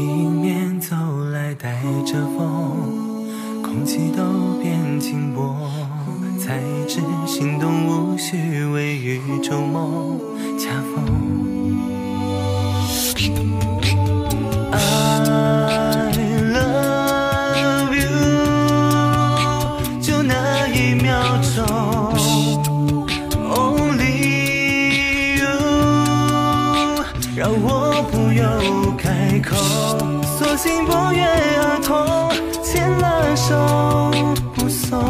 迎面走来带着风，空气都变轻薄，才知心动无需为宇宙梦恰逢。I love you，就那一秒钟，Only you，让我不由开口，索性不约而同牵了手不松。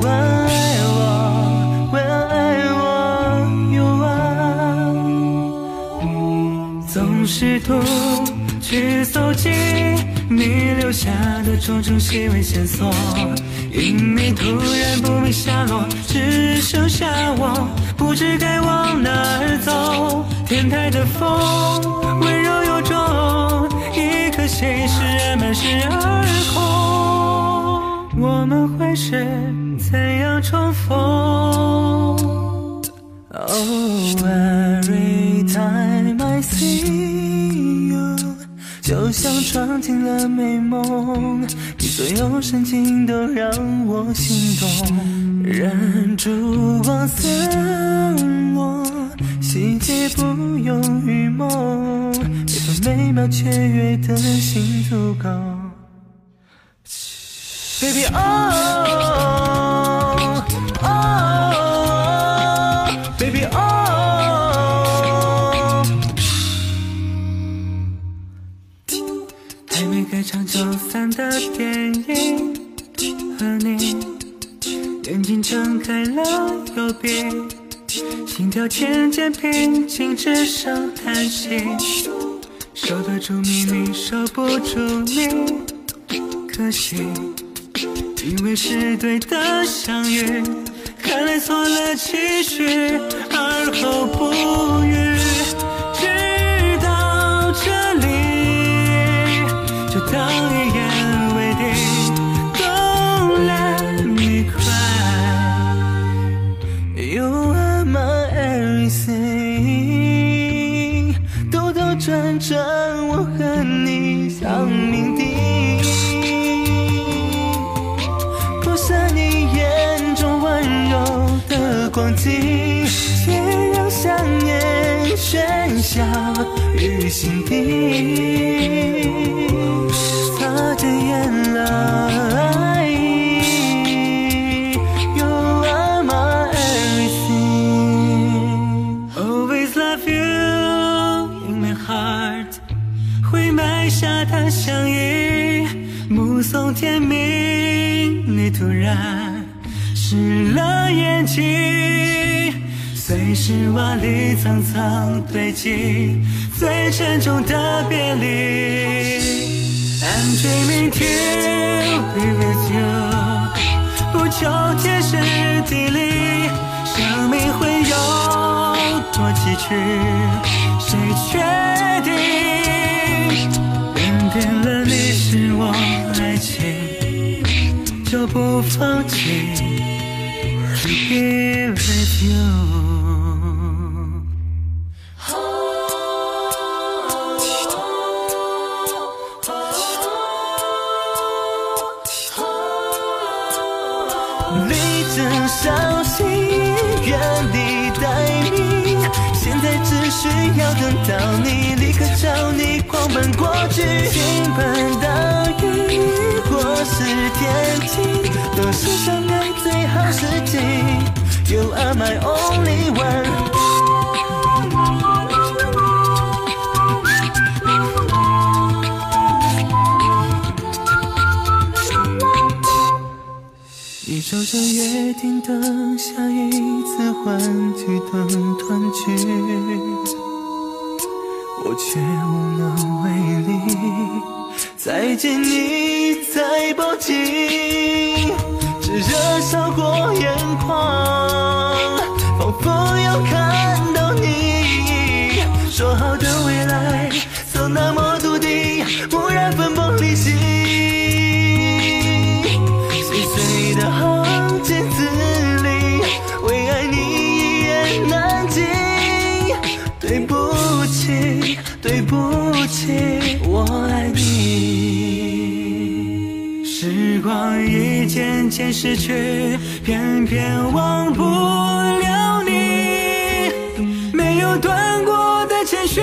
When I want, when I want you are。总试图去搜集你留下的种种细微线索，因你突然不明下落，只剩下我，不知该往哪儿走。天台的风温 every time I see you，就像闯进了美梦，你所有神情都让我心动，忍住往散落，细节不用预谋，每分每秒雀跃的心足够。Baby, 和你眼睛睁开了又闭，心跳渐渐平静，只剩叹息。守得住秘密，守不住你，可惜。因为是对的相遇，看来错了期许，而后不语。直到这里，就当转转，我和你像命定。铺散你眼中温柔的光景，却让想念喧嚣于心底，湿了眼睛，随时瓦砾层层堆积，最沉重的别离。I'm dreaming to be with you，不求天时地利，生命会有多崎岖，谁确定？认定了你是我爱情，就不放弃。give with you. 需要等到你，立刻找你狂奔过去。倾盆大雨或是天晴，都是相爱最好时机。You are my only one。着约定等下一次欢聚等团聚，我却无能为力。再见你，再抱紧，我爱你。时光一渐渐逝去，偏偏忘不了你。没有断过的简讯，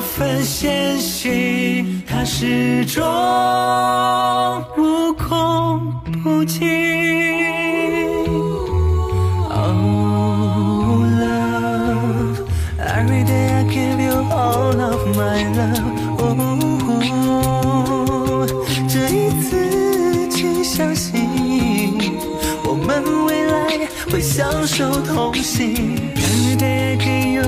分纤细，它始终无孔不进。Oh love, every day I give you all of my love. Oh, 这一次，请相信，我们未来会相守同行。Every day I give you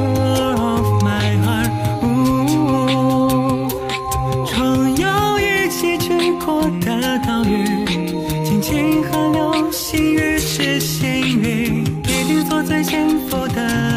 幸运是幸运，一定做最幸福的，